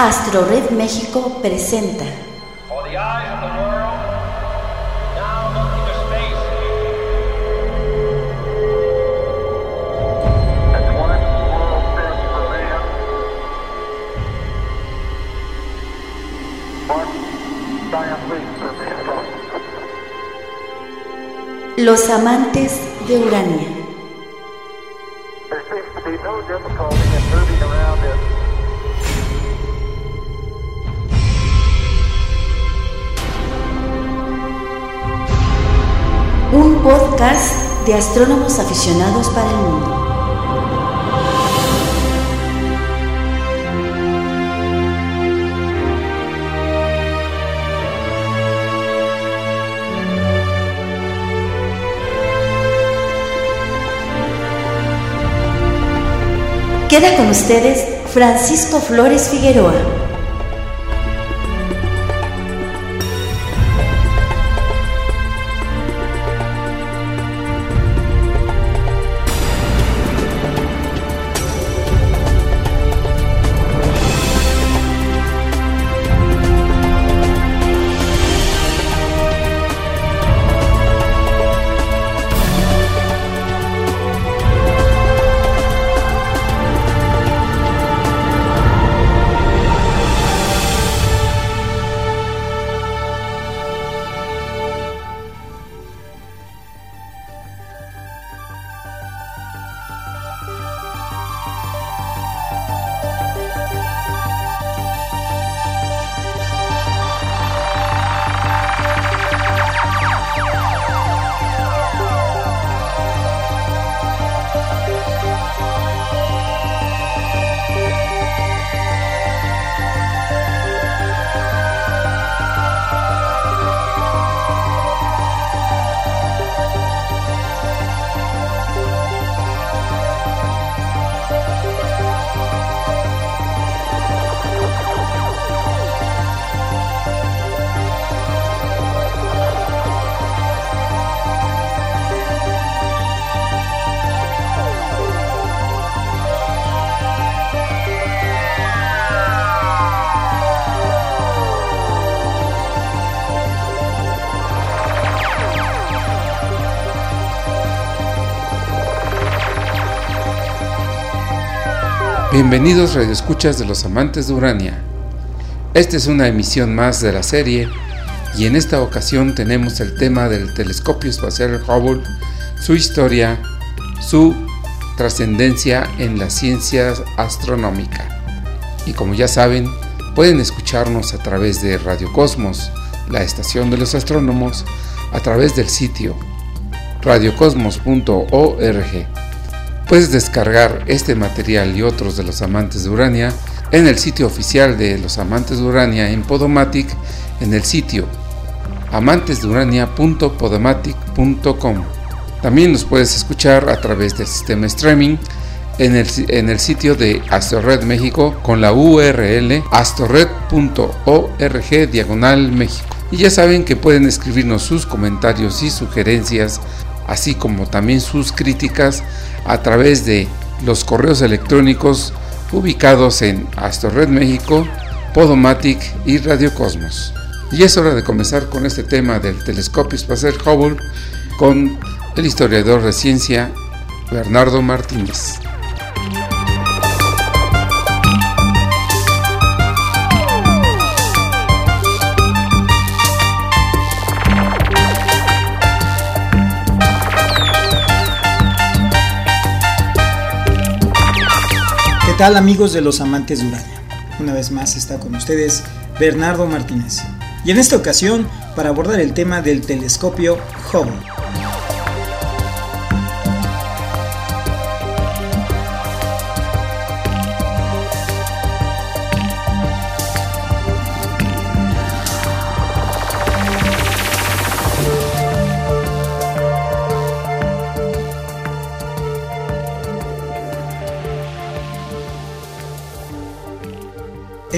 AstroRed México presenta. Los amantes de Urania. Podcast de astrónomos aficionados para el mundo. Queda con ustedes Francisco Flores Figueroa. Bienvenidos radioescuchas de los amantes de Urania. Esta es una emisión más de la serie y en esta ocasión tenemos el tema del telescopio espacial Hubble, su historia, su trascendencia en la ciencia astronómica. Y como ya saben, pueden escucharnos a través de Radio Cosmos, la estación de los astrónomos, a través del sitio radiocosmos.org Puedes descargar este material y otros de los amantes de Urania en el sitio oficial de los amantes de Urania en Podomatic en el sitio amantesdeurania.podomatic.com. También nos puedes escuchar a través del sistema streaming en el, en el sitio de AstroRed México con la URL astrored.org diagonal México. Y ya saben que pueden escribirnos sus comentarios y sugerencias así como también sus críticas a través de los correos electrónicos ubicados en AstroRed México, Podomatic y Radio Cosmos. Y es hora de comenzar con este tema del telescopio espacial Hubble con el historiador de ciencia Bernardo Martínez. Tal amigos de los amantes de Urania? Una vez más está con ustedes Bernardo Martínez. Y en esta ocasión para abordar el tema del telescopio Hubble.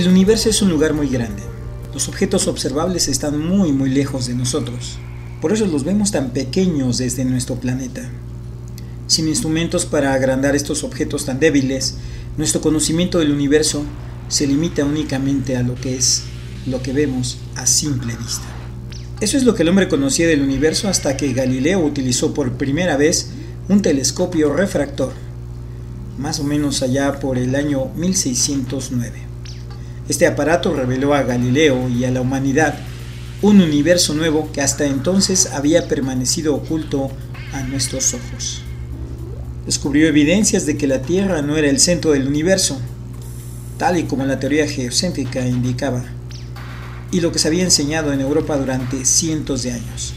El universo es un lugar muy grande. Los objetos observables están muy muy lejos de nosotros. Por eso los vemos tan pequeños desde nuestro planeta. Sin instrumentos para agrandar estos objetos tan débiles, nuestro conocimiento del universo se limita únicamente a lo que es lo que vemos a simple vista. Eso es lo que el hombre conocía del universo hasta que Galileo utilizó por primera vez un telescopio refractor, más o menos allá por el año 1609. Este aparato reveló a Galileo y a la humanidad un universo nuevo que hasta entonces había permanecido oculto a nuestros ojos. Descubrió evidencias de que la Tierra no era el centro del universo, tal y como la teoría geocéntrica indicaba, y lo que se había enseñado en Europa durante cientos de años,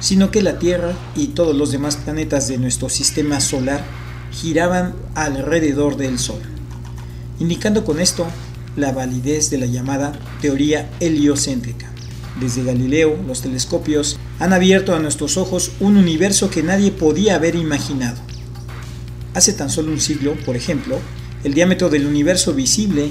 sino que la Tierra y todos los demás planetas de nuestro sistema solar giraban alrededor del Sol, indicando con esto la validez de la llamada teoría heliocéntrica. Desde Galileo, los telescopios han abierto a nuestros ojos un universo que nadie podía haber imaginado. Hace tan solo un siglo, por ejemplo, el diámetro del universo visible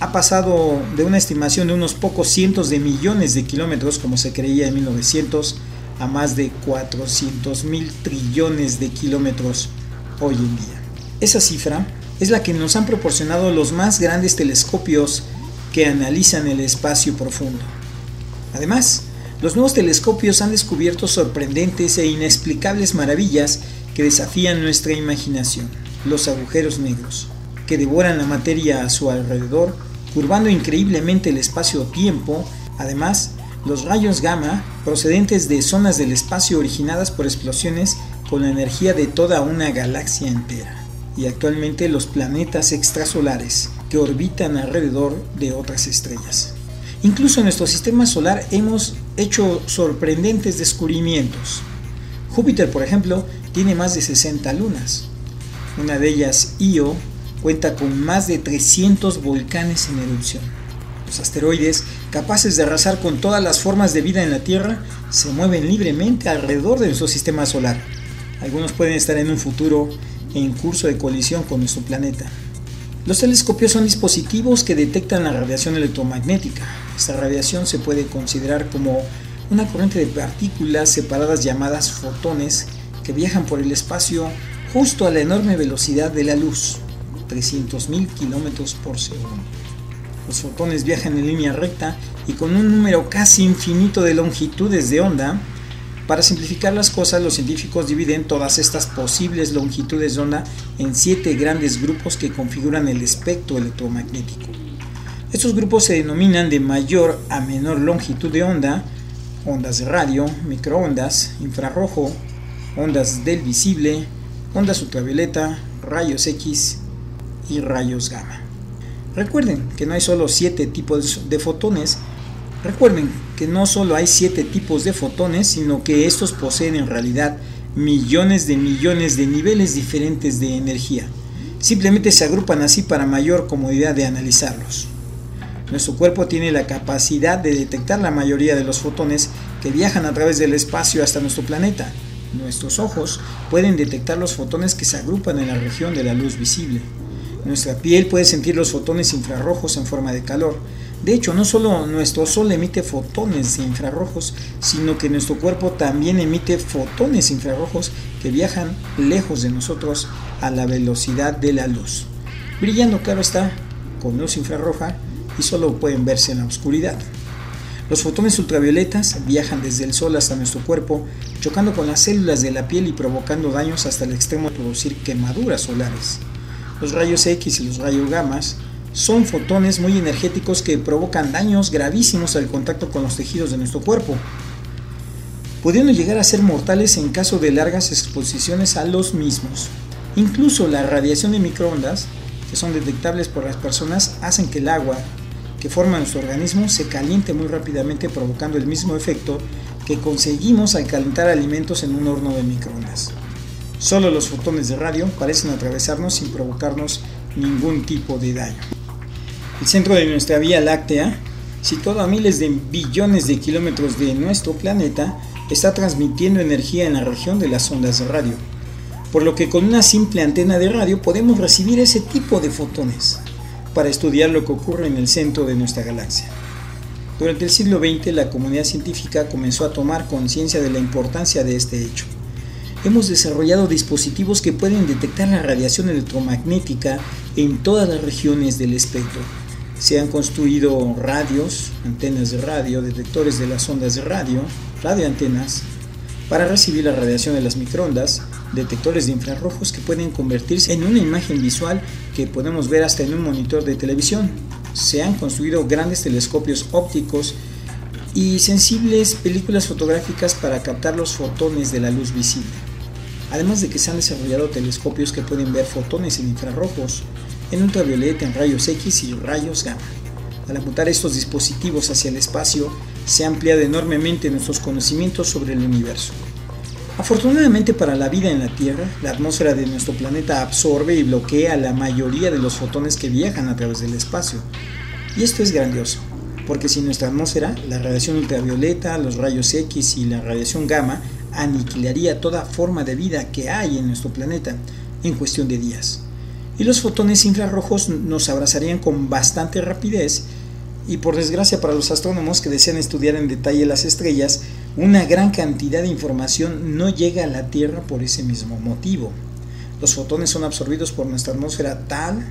ha pasado de una estimación de unos pocos cientos de millones de kilómetros, como se creía en 1900, a más de 400 mil trillones de kilómetros hoy en día. Esa cifra es la que nos han proporcionado los más grandes telescopios que analizan el espacio profundo. Además, los nuevos telescopios han descubierto sorprendentes e inexplicables maravillas que desafían nuestra imaginación. Los agujeros negros, que devoran la materia a su alrededor, curvando increíblemente el espacio-tiempo. Además, los rayos gamma, procedentes de zonas del espacio originadas por explosiones con la energía de toda una galaxia entera. Y actualmente los planetas extrasolares, que orbitan alrededor de otras estrellas. Incluso en nuestro sistema solar hemos hecho sorprendentes descubrimientos. Júpiter, por ejemplo, tiene más de 60 lunas. Una de ellas, Io, cuenta con más de 300 volcanes en erupción. Los asteroides, capaces de arrasar con todas las formas de vida en la Tierra, se mueven libremente alrededor de nuestro sistema solar. Algunos pueden estar en un futuro en curso de colisión con nuestro planeta. Los telescopios son dispositivos que detectan la radiación electromagnética. Esta radiación se puede considerar como una corriente de partículas separadas llamadas fotones que viajan por el espacio justo a la enorme velocidad de la luz, 300.000 kilómetros por segundo. Los fotones viajan en línea recta y con un número casi infinito de longitudes de onda para simplificar las cosas, los científicos dividen todas estas posibles longitudes de onda en siete grandes grupos que configuran el espectro electromagnético. Estos grupos se denominan de mayor a menor longitud de onda, ondas de radio, microondas, infrarrojo, ondas del visible, ondas ultravioleta, rayos X y rayos gamma. Recuerden que no hay solo siete tipos de fotones, Recuerden que no solo hay siete tipos de fotones, sino que estos poseen en realidad millones de millones de niveles diferentes de energía. Simplemente se agrupan así para mayor comodidad de analizarlos. Nuestro cuerpo tiene la capacidad de detectar la mayoría de los fotones que viajan a través del espacio hasta nuestro planeta. Nuestros ojos pueden detectar los fotones que se agrupan en la región de la luz visible. Nuestra piel puede sentir los fotones infrarrojos en forma de calor de hecho, no solo nuestro Sol emite fotones infrarrojos, sino que nuestro cuerpo también emite fotones infrarrojos que viajan lejos de nosotros a la velocidad de la luz, brillando claro está con luz infrarroja y solo pueden verse en la oscuridad. Los fotones ultravioletas viajan desde el Sol hasta nuestro cuerpo, chocando con las células de la piel y provocando daños hasta el extremo de producir quemaduras solares. Los rayos X y los rayos gamma son fotones muy energéticos que provocan daños gravísimos al contacto con los tejidos de nuestro cuerpo, pudiendo llegar a ser mortales en caso de largas exposiciones a los mismos. Incluso la radiación de microondas, que son detectables por las personas, hacen que el agua que forma nuestro organismo se caliente muy rápidamente provocando el mismo efecto que conseguimos al calentar alimentos en un horno de microondas. Solo los fotones de radio parecen atravesarnos sin provocarnos ningún tipo de daño. El centro de nuestra Vía Láctea, situado a miles de billones de kilómetros de nuestro planeta, está transmitiendo energía en la región de las ondas de radio, por lo que con una simple antena de radio podemos recibir ese tipo de fotones para estudiar lo que ocurre en el centro de nuestra galaxia. Durante el siglo XX la comunidad científica comenzó a tomar conciencia de la importancia de este hecho hemos desarrollado dispositivos que pueden detectar la radiación electromagnética en todas las regiones del espectro. Se han construido radios, antenas de radio, detectores de las ondas de radio, radioantenas, para recibir la radiación de las microondas, detectores de infrarrojos que pueden convertirse en una imagen visual que podemos ver hasta en un monitor de televisión. Se han construido grandes telescopios ópticos y sensibles películas fotográficas para captar los fotones de la luz visible. Además de que se han desarrollado telescopios que pueden ver fotones en infrarrojos, en ultravioleta, en rayos X y rayos gamma. Al apuntar estos dispositivos hacia el espacio, se ha ampliado enormemente nuestros conocimientos sobre el universo. Afortunadamente para la vida en la Tierra, la atmósfera de nuestro planeta absorbe y bloquea la mayoría de los fotones que viajan a través del espacio. Y esto es grandioso, porque sin nuestra atmósfera, la radiación ultravioleta, los rayos X y la radiación gamma aniquilaría toda forma de vida que hay en nuestro planeta en cuestión de días. Y los fotones infrarrojos nos abrazarían con bastante rapidez y por desgracia para los astrónomos que desean estudiar en detalle las estrellas, una gran cantidad de información no llega a la Tierra por ese mismo motivo. Los fotones son absorbidos por nuestra atmósfera tal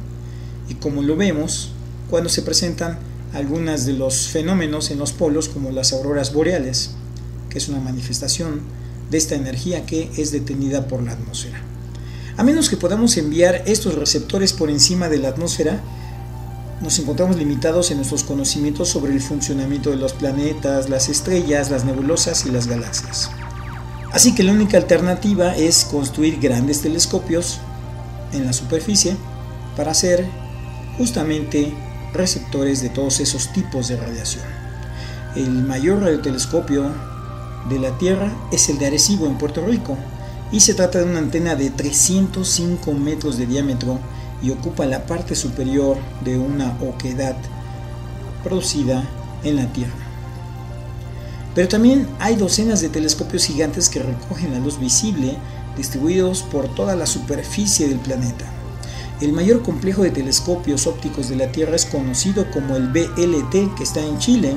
y como lo vemos cuando se presentan algunos de los fenómenos en los polos como las auroras boreales, que es una manifestación de esta energía que es detenida por la atmósfera. A menos que podamos enviar estos receptores por encima de la atmósfera, nos encontramos limitados en nuestros conocimientos sobre el funcionamiento de los planetas, las estrellas, las nebulosas y las galaxias. Así que la única alternativa es construir grandes telescopios en la superficie para hacer justamente receptores de todos esos tipos de radiación. El mayor radiotelescopio de la Tierra es el de Arecibo en Puerto Rico y se trata de una antena de 305 metros de diámetro y ocupa la parte superior de una oquedad producida en la Tierra. Pero también hay docenas de telescopios gigantes que recogen la luz visible distribuidos por toda la superficie del planeta. El mayor complejo de telescopios ópticos de la Tierra es conocido como el BLT que está en Chile.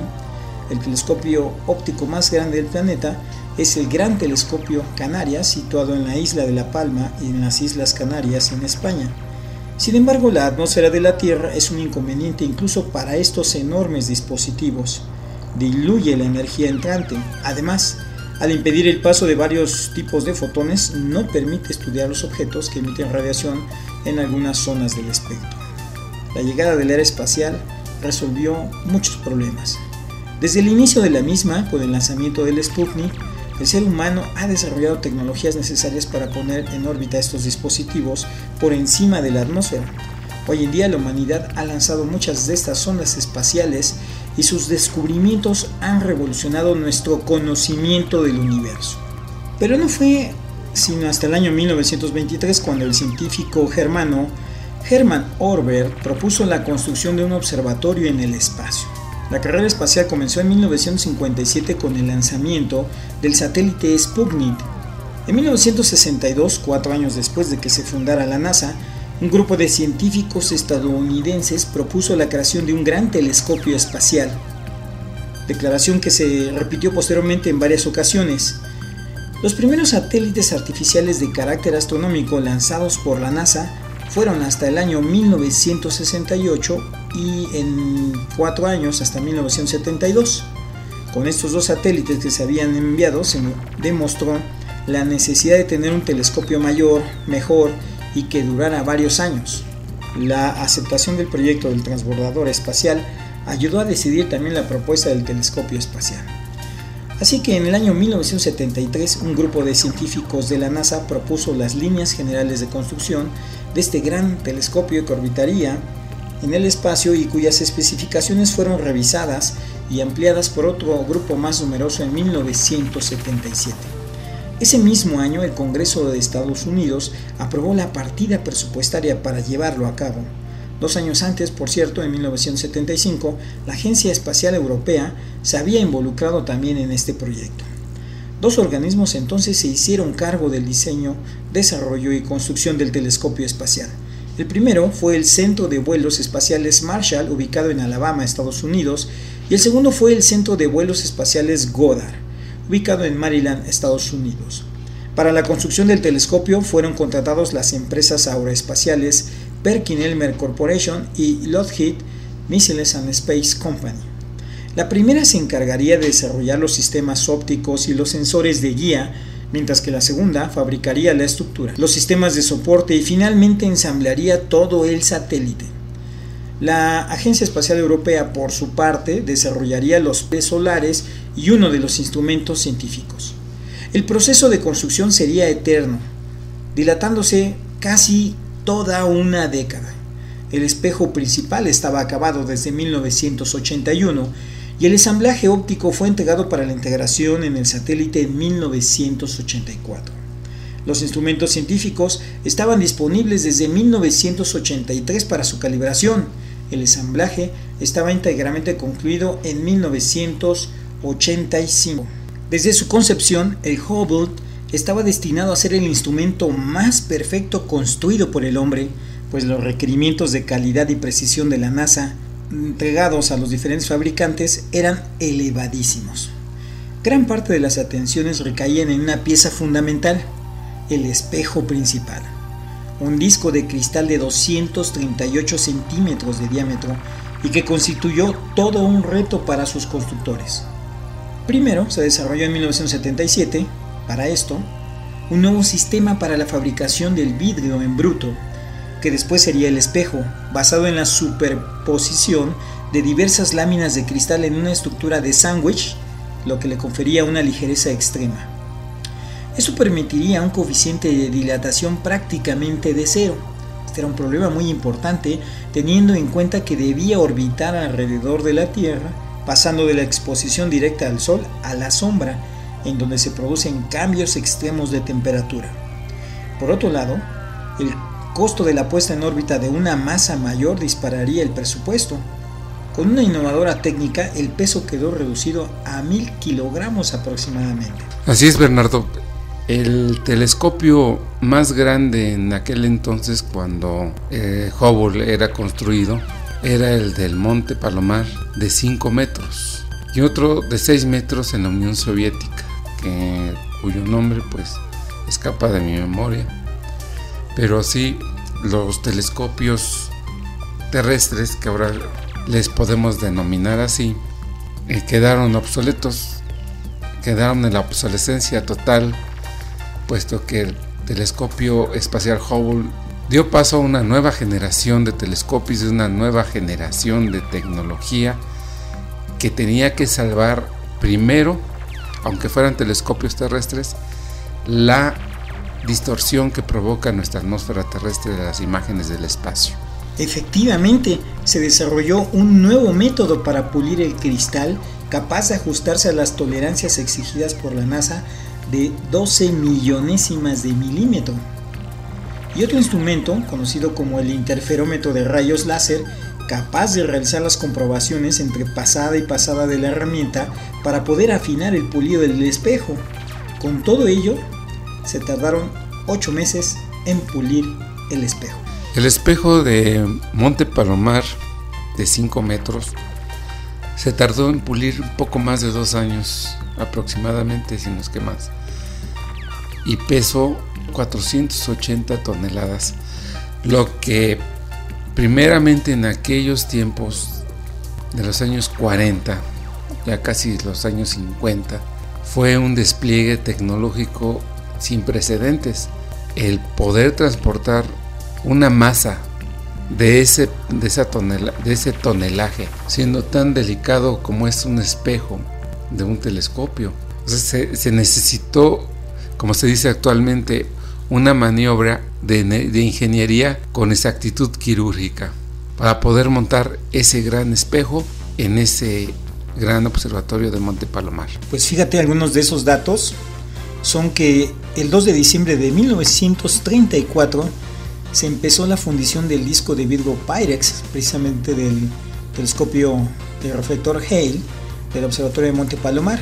El telescopio óptico más grande del planeta es el Gran Telescopio Canarias situado en la isla de La Palma y en las Islas Canarias en España. Sin embargo, la atmósfera de la Tierra es un inconveniente incluso para estos enormes dispositivos. Diluye la energía entrante. Además, al impedir el paso de varios tipos de fotones, no permite estudiar los objetos que emiten radiación en algunas zonas del espectro. La llegada del era espacial resolvió muchos problemas. Desde el inicio de la misma, con el lanzamiento del Sputnik, el ser humano ha desarrollado tecnologías necesarias para poner en órbita estos dispositivos por encima de la atmósfera. Hoy en día la humanidad ha lanzado muchas de estas sondas espaciales y sus descubrimientos han revolucionado nuestro conocimiento del universo. Pero no fue sino hasta el año 1923 cuando el científico germano Hermann Orbert propuso la construcción de un observatorio en el espacio. La carrera espacial comenzó en 1957 con el lanzamiento del satélite Sputnik. En 1962, cuatro años después de que se fundara la NASA, un grupo de científicos estadounidenses propuso la creación de un gran telescopio espacial, declaración que se repitió posteriormente en varias ocasiones. Los primeros satélites artificiales de carácter astronómico lanzados por la NASA fueron hasta el año 1968 y en cuatro años hasta 1972. Con estos dos satélites que se habían enviado se demostró la necesidad de tener un telescopio mayor, mejor y que durara varios años. La aceptación del proyecto del transbordador espacial ayudó a decidir también la propuesta del telescopio espacial. Así que en el año 1973 un grupo de científicos de la NASA propuso las líneas generales de construcción de este gran telescopio que orbitaría en el espacio y cuyas especificaciones fueron revisadas y ampliadas por otro grupo más numeroso en 1977. Ese mismo año el Congreso de Estados Unidos aprobó la partida presupuestaria para llevarlo a cabo. Dos años antes, por cierto, en 1975, la Agencia Espacial Europea se había involucrado también en este proyecto. Dos organismos entonces se hicieron cargo del diseño, desarrollo y construcción del telescopio espacial. El primero fue el Centro de Vuelos Espaciales Marshall, ubicado en Alabama, Estados Unidos, y el segundo fue el Centro de Vuelos Espaciales Goddard, ubicado en Maryland, Estados Unidos. Para la construcción del telescopio fueron contratados las empresas aeroespaciales Perkin-Elmer Corporation y Lockheed Missiles and Space Company. La primera se encargaría de desarrollar los sistemas ópticos y los sensores de guía, mientras que la segunda fabricaría la estructura, los sistemas de soporte y finalmente ensamblaría todo el satélite. La Agencia Espacial Europea, por su parte, desarrollaría los pies solares y uno de los instrumentos científicos. El proceso de construcción sería eterno, dilatándose casi toda una década. El espejo principal estaba acabado desde 1981 y el ensamblaje óptico fue entregado para la integración en el satélite en 1984. Los instrumentos científicos estaban disponibles desde 1983 para su calibración. El ensamblaje estaba íntegramente concluido en 1985. Desde su concepción, el Hubble estaba destinado a ser el instrumento más perfecto construido por el hombre, pues los requerimientos de calidad y precisión de la NASA entregados a los diferentes fabricantes eran elevadísimos. Gran parte de las atenciones recaían en una pieza fundamental, el espejo principal, un disco de cristal de 238 centímetros de diámetro y que constituyó todo un reto para sus constructores. Primero se desarrolló en 1977, para esto, un nuevo sistema para la fabricación del vidrio en bruto que después sería el espejo, basado en la superposición de diversas láminas de cristal en una estructura de sándwich, lo que le confería una ligereza extrema. Eso permitiría un coeficiente de dilatación prácticamente de cero. Este era un problema muy importante teniendo en cuenta que debía orbitar alrededor de la Tierra, pasando de la exposición directa al Sol a la sombra, en donde se producen cambios extremos de temperatura. Por otro lado, el costo de la puesta en órbita de una masa mayor dispararía el presupuesto. Con una innovadora técnica, el peso quedó reducido a mil kilogramos aproximadamente. Así es, Bernardo. El telescopio más grande en aquel entonces, cuando eh, Hubble era construido, era el del Monte Palomar de 5 metros y otro de 6 metros en la Unión Soviética, que, cuyo nombre pues escapa de mi memoria pero sí los telescopios terrestres, que ahora les podemos denominar así, eh, quedaron obsoletos, quedaron en la obsolescencia total, puesto que el telescopio espacial Hubble dio paso a una nueva generación de telescopios, de una nueva generación de tecnología que tenía que salvar primero, aunque fueran telescopios terrestres, la distorsión que provoca nuestra atmósfera terrestre de las imágenes del espacio. Efectivamente, se desarrolló un nuevo método para pulir el cristal capaz de ajustarse a las tolerancias exigidas por la NASA de 12 millonésimas de milímetro. Y otro instrumento, conocido como el interferómetro de rayos láser, capaz de realizar las comprobaciones entre pasada y pasada de la herramienta para poder afinar el pulido del espejo. Con todo ello, se tardaron 8 meses en pulir el espejo. El espejo de Monte Palomar de 5 metros se tardó en pulir un poco más de dos años aproximadamente, si no es que más. Y pesó 480 toneladas, lo que primeramente en aquellos tiempos de los años 40, ya casi los años 50, fue un despliegue tecnológico sin precedentes. El poder transportar una masa de ese, de, esa de ese tonelaje, siendo tan delicado como es un espejo de un telescopio. se, necesitó, como se dice actualmente, una maniobra de, de, ingeniería con exactitud quirúrgica para poder montar ese gran espejo en ese gran observatorio de Monte Palomar. Pues fíjate algunos de esos datos son que el 2 de diciembre de 1934 se empezó la fundición del disco de vidrio Pyrex, precisamente del telescopio de reflector Hale del Observatorio de Monte Palomar.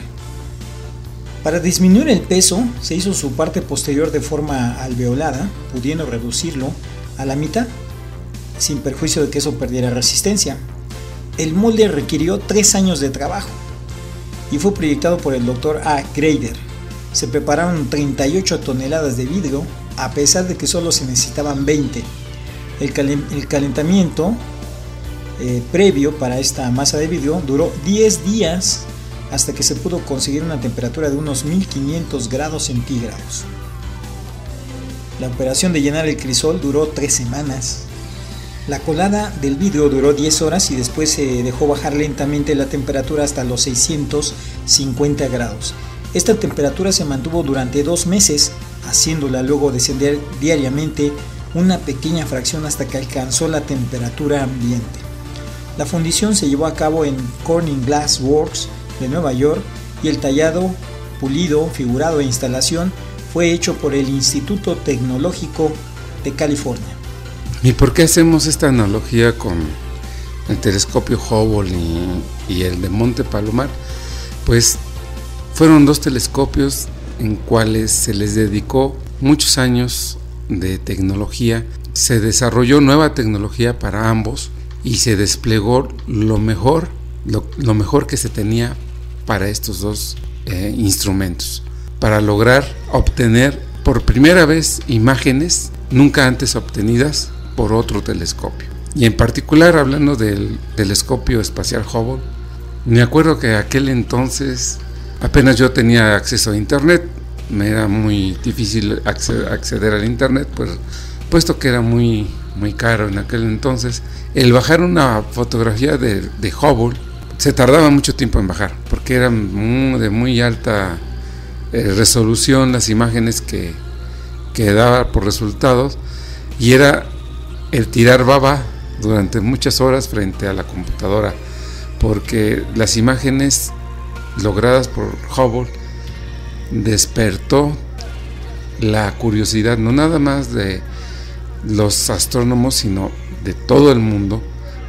Para disminuir el peso, se hizo su parte posterior de forma alveolada, pudiendo reducirlo a la mitad, sin perjuicio de que eso perdiera resistencia. El molde requirió tres años de trabajo y fue proyectado por el Dr. A. Grader, se prepararon 38 toneladas de vidrio, a pesar de que solo se necesitaban 20. El, calentamiento eh, previo para esta masa de vidrio duró 10 días hasta que se pudo conseguir una temperatura de unos 1500 grados centígrados. La operación de llenar el crisol duró 3 semanas. La colada del vidrio duró 10 horas y después se dejó bajar lentamente la temperatura hasta los 650 grados. Esta temperatura se mantuvo durante dos meses, haciéndola luego descender diariamente una pequeña fracción hasta que alcanzó la temperatura ambiente. La fundición se llevó a cabo en Corning Glass Works de Nueva York y el tallado, pulido, figurado e instalación fue hecho por el Instituto Tecnológico de California. ¿Y por qué hacemos esta analogía con el telescopio Hubble y, el de Monte Palomar? Pues fueron dos telescopios en cuales se les dedicó muchos años de tecnología, se desarrolló nueva tecnología para ambos y se desplegó lo mejor, lo, mejor que se tenía para estos dos eh, instrumentos, para lograr obtener por primera vez imágenes nunca antes obtenidas por otro telescopio. Y en particular hablando del telescopio espacial Hubble, me acuerdo que aquel entonces apenas yo tenía acceso a internet, me era muy difícil acceder, al internet, pues puesto que era muy muy caro en aquel entonces, el bajar una fotografía de, de Hubble se tardaba mucho tiempo en bajar, porque eran de muy alta eh, resolución las imágenes que, que daba por resultados, y era el tirar baba durante muchas horas frente a la computadora, porque las imágenes logradas por Hubble despertó la curiosidad no nada más de los astrónomos, sino de todo el mundo,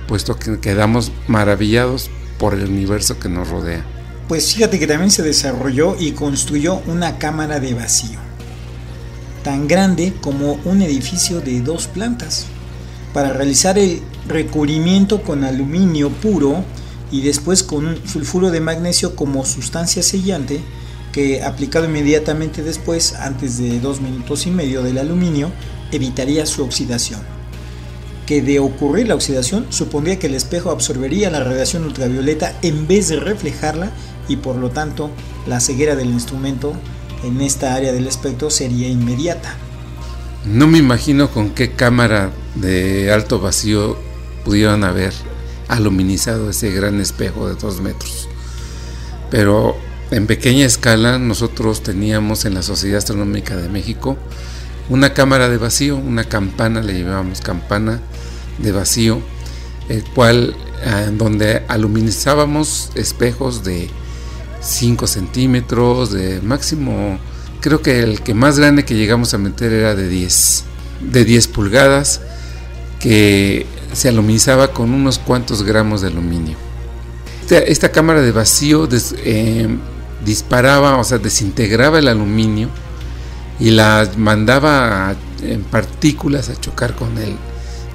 puesto que quedamos maravillados por el universo que nos rodea. Pues fíjate que también se desarrolló y construyó una cámara de vacío, tan grande como un edificio de dos plantas, para realizar el recubrimiento con aluminio puro y después con un sulfuro de magnesio como sustancia sellante que aplicado inmediatamente después, antes de dos minutos y medio del aluminio, evitaría su oxidación. Que de ocurrir la oxidación supondría que el espejo absorbería la radiación ultravioleta en vez de reflejarla y por lo tanto la ceguera del instrumento en esta área del espectro sería inmediata. No me imagino con qué cámara de alto vacío pudieron haber aluminizado ese gran espejo de dos metros. Pero en pequeña escala nosotros teníamos en la Sociedad Astronómica de México una cámara de vacío, una campana, le llamábamos campana de vacío, el cual ah, donde aluminizábamos espejos de 5 centímetros, de máximo, creo que el que más grande que llegamos a meter era de 10, de 10 pulgadas, que se aluminizaba con unos cuantos gramos de aluminio. Esta, cámara de vacío eh, disparaba, o sea, desintegraba el aluminio y la mandaba en partículas a chocar con el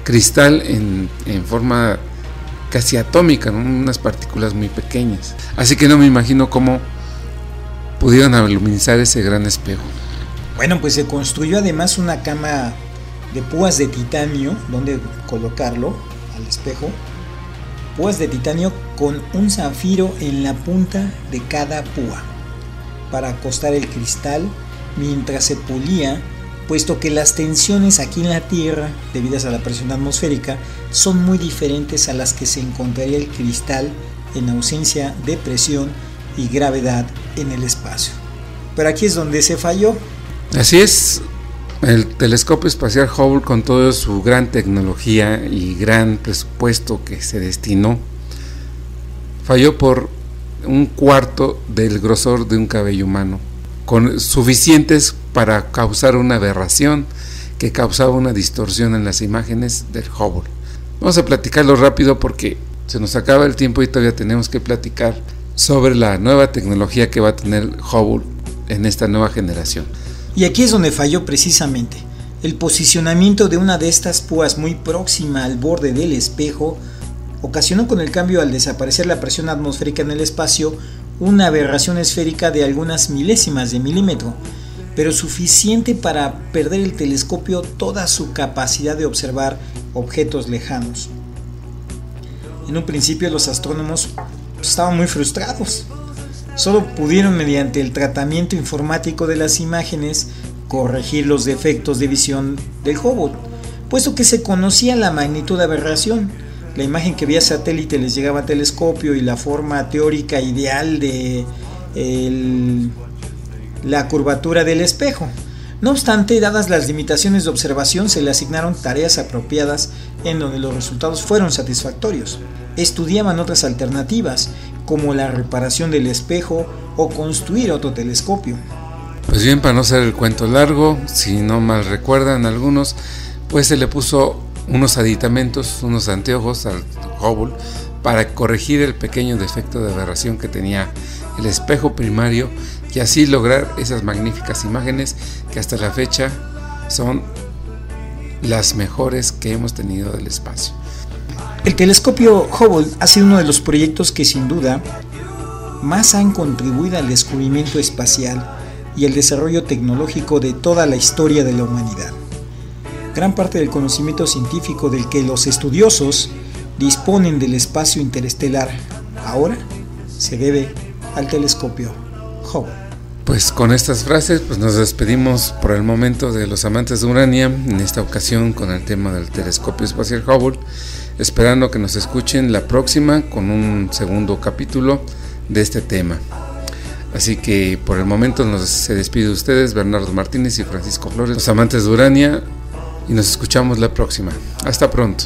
cristal en, forma casi atómica, unas partículas muy pequeñas. Así que no me imagino cómo pudieron aluminizar ese gran espejo. Bueno, pues se construyó además una cama de púas de titanio donde colocarlo al espejo. Púas de titanio con un zafiro en la punta de cada púa para acostar el cristal mientras se pulía, puesto que las tensiones aquí en la Tierra, debidas a la presión atmosférica, son muy diferentes a las que se encontraría el cristal en ausencia de presión y gravedad en el espacio. Pero aquí es donde se falló. Así es, el telescopio espacial Hubble con toda su gran tecnología y gran presupuesto que se destinó, falló por un cuarto del grosor de un cabello humano, con suficientes para causar una aberración que causaba una distorsión en las imágenes del Hubble. Vamos a platicarlo rápido porque se nos acaba el tiempo y todavía tenemos que platicar sobre la nueva tecnología que va a tener Hubble en esta nueva generación. Y aquí es donde falló precisamente. El posicionamiento de una de estas púas muy próxima al borde del espejo ocasionó con el cambio al desaparecer la presión atmosférica en el espacio una aberración esférica de algunas milésimas de milímetro, pero suficiente para perder el telescopio toda su capacidad de observar objetos lejanos. En un principio los astrónomos estaban muy frustrados. Solo pudieron mediante el tratamiento informático de las imágenes corregir los defectos de visión del Hubble, puesto que se conocía la magnitud de aberración. La imagen que vía satélite les llegaba al telescopio y la forma teórica ideal de la curvatura del espejo. No obstante, dadas las limitaciones de observación, se le asignaron tareas apropiadas en donde los resultados fueron satisfactorios. Estudiaban otras alternativas, como la reparación del espejo o construir otro telescopio. Pues bien, para no ser el cuento largo, si no mal recuerdan algunos, pues se le puso unos aditamentos, unos anteojos al Hubble para corregir el pequeño defecto de aberración que tenía el espejo primario y así lograr esas magníficas imágenes que hasta la fecha son las mejores que hemos tenido del espacio. El telescopio Hubble ha sido uno de los proyectos que sin duda más han contribuido al descubrimiento espacial y el desarrollo tecnológico de toda la historia de la humanidad. Gran parte del conocimiento científico del que los estudiosos disponen del espacio interestelar ahora se debe al telescopio Hubble. Pues con estas frases pues nos despedimos por el momento de los amantes de Urania, en esta ocasión con el tema del telescopio espacial Hubble, esperando que nos escuchen la próxima con un segundo capítulo de este tema. Así que por el momento nos, se despide de ustedes Bernardo Martínez y Francisco Flores, los amantes de Urania, y nos escuchamos la próxima. Hasta pronto.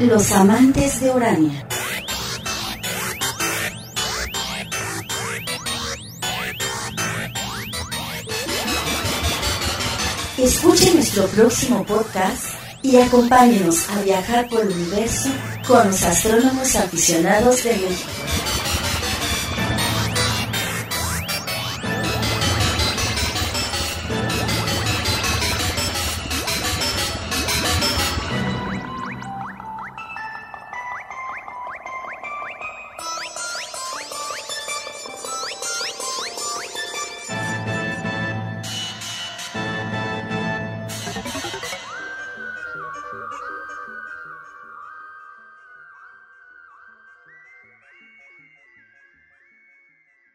Los amantes de Urania. Escuche nuestro próximo podcast y acompáñenos a viajar por el universo con los astrónomos aficionados de México.